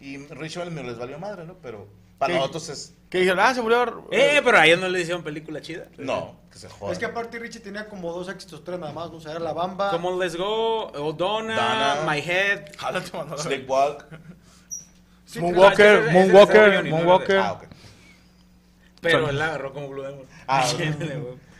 [SPEAKER 4] Y Richie Valens me les valió madre, ¿no? Pero para
[SPEAKER 3] ¿Qué?
[SPEAKER 4] nosotros es...
[SPEAKER 3] Que dijeron, ah, se murió.
[SPEAKER 6] Eh, pero a ellos no le hicieron película chida.
[SPEAKER 4] No, que se jodan.
[SPEAKER 8] Es que aparte Richie tenía como dos éxitos, tres nada más, ¿no? O sea, era La Bamba.
[SPEAKER 6] Como Let's Go, O'Donna,
[SPEAKER 4] Donna.
[SPEAKER 6] My Head.
[SPEAKER 4] Sleepwalk.
[SPEAKER 8] Sí,
[SPEAKER 3] Moonwalker,
[SPEAKER 6] ese- ese- ese
[SPEAKER 3] Moonwalker,
[SPEAKER 6] es
[SPEAKER 3] Moonwalker.
[SPEAKER 4] Ah, ok.
[SPEAKER 6] Pero él la agarró como Blue Demon.
[SPEAKER 4] Ah,
[SPEAKER 6] Sí,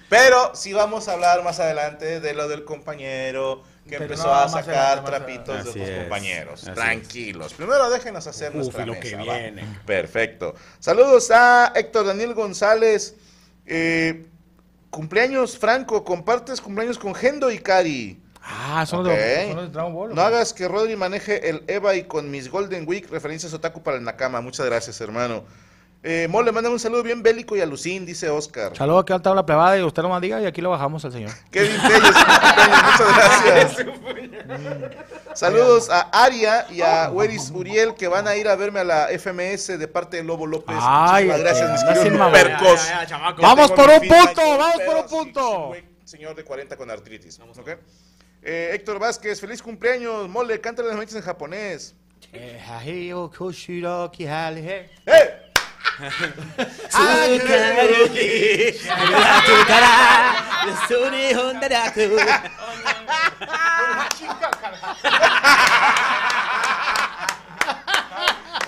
[SPEAKER 4] Pero sí vamos a hablar más adelante de lo del compañero que
[SPEAKER 3] Pero
[SPEAKER 4] empezó
[SPEAKER 3] no,
[SPEAKER 4] a sacar trapitos de
[SPEAKER 6] es,
[SPEAKER 4] compañeros.
[SPEAKER 6] así
[SPEAKER 4] Tranquilos. Primero déjenos hacer
[SPEAKER 6] Uf,
[SPEAKER 4] nuestra
[SPEAKER 6] lo
[SPEAKER 4] mesa,
[SPEAKER 6] que
[SPEAKER 4] ¿va?
[SPEAKER 6] viene.
[SPEAKER 4] Perfecto. Saludos a Héctor Daniel González. Eh, cumpleaños, Franco. Compartes cumpleaños con Gendo y Cari.
[SPEAKER 3] Ah, son,
[SPEAKER 4] Ok.
[SPEAKER 3] los de, son los de Dragon Ball. ¿o
[SPEAKER 4] No hagas que Rodri maneje el EVA y con mis Golden Week, referencias otaku para el Nakama. Muchas gracias, hermano. Eh, Mole, manda un saludo bien bélico y alucín, dice Oscar.
[SPEAKER 3] Saludos aquí al tabla plebada y usted no más diga y aquí lo bajamos al señor.
[SPEAKER 4] Kevin Telles, muchas gracias. Saludos a Aria y a Weris Uriel que van a ir a verme a la FMS de parte de Lobo López.
[SPEAKER 3] Ay,
[SPEAKER 4] Muchísimas gracias, mis queridos
[SPEAKER 3] mamá.
[SPEAKER 4] percos.
[SPEAKER 6] Ya, ya, ya, chamaco.
[SPEAKER 4] Ya
[SPEAKER 3] ¡Vamos por un punto! ¡Vamos por un punto!
[SPEAKER 4] señor de 40 con artritis. ¿ok? Eh, Héctor Vázquez, feliz cumpleaños. Mole, cántale las manitas en japonés.
[SPEAKER 9] Eh,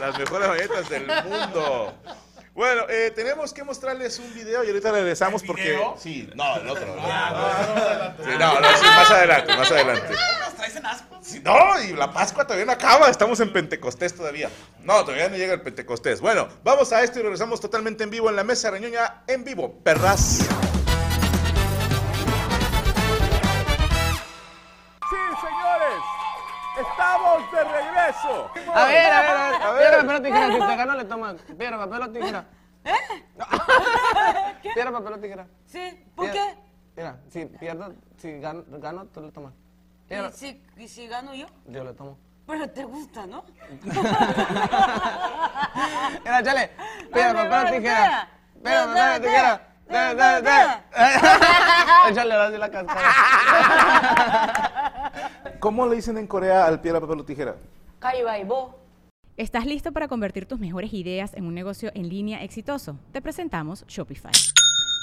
[SPEAKER 4] Las mejores manitas del mundo. Bueno, eh, tenemos que mostrarles un video y ahorita regresamos porque... Sí, no, el otro. No, Sí, no, no, sí, más adelante, más adelante. Sí, no, y la Pascua todavía no acaba, estamos en Pentecostés todavía. No, todavía no llega el Pentecostés. Bueno, vamos a esto y regresamos totalmente en vivo en la mesa reñoña en vivo. Perras.
[SPEAKER 10] Sí, señores, estamos de regreso.
[SPEAKER 11] A ver, a ver, a ver. Piedra, papel o tijera. Si usted gana, le toma. Piedra, papel o tijera. ¿Eh? Piedra, papel o tijera.
[SPEAKER 12] Sí, ¿por
[SPEAKER 11] Piedra-
[SPEAKER 12] qué?
[SPEAKER 11] Mira, si pierdo, si gano, gano tú le tomas.
[SPEAKER 12] ¿Y si, y si gano yo?
[SPEAKER 11] yo le tomo.
[SPEAKER 12] Pero te gusta, ¿no?
[SPEAKER 11] Mira, chale. Piedra,
[SPEAKER 12] Dale,
[SPEAKER 11] papel tijera. Piedra, papel tijera. Échale ahora la cascada.
[SPEAKER 4] ¿Cómo le dicen en Corea al piedra, papel o tijera?
[SPEAKER 12] Caibaibo.
[SPEAKER 2] ¿Estás listo para convertir tus mejores ideas en un negocio en línea exitoso? Te presentamos Shopify.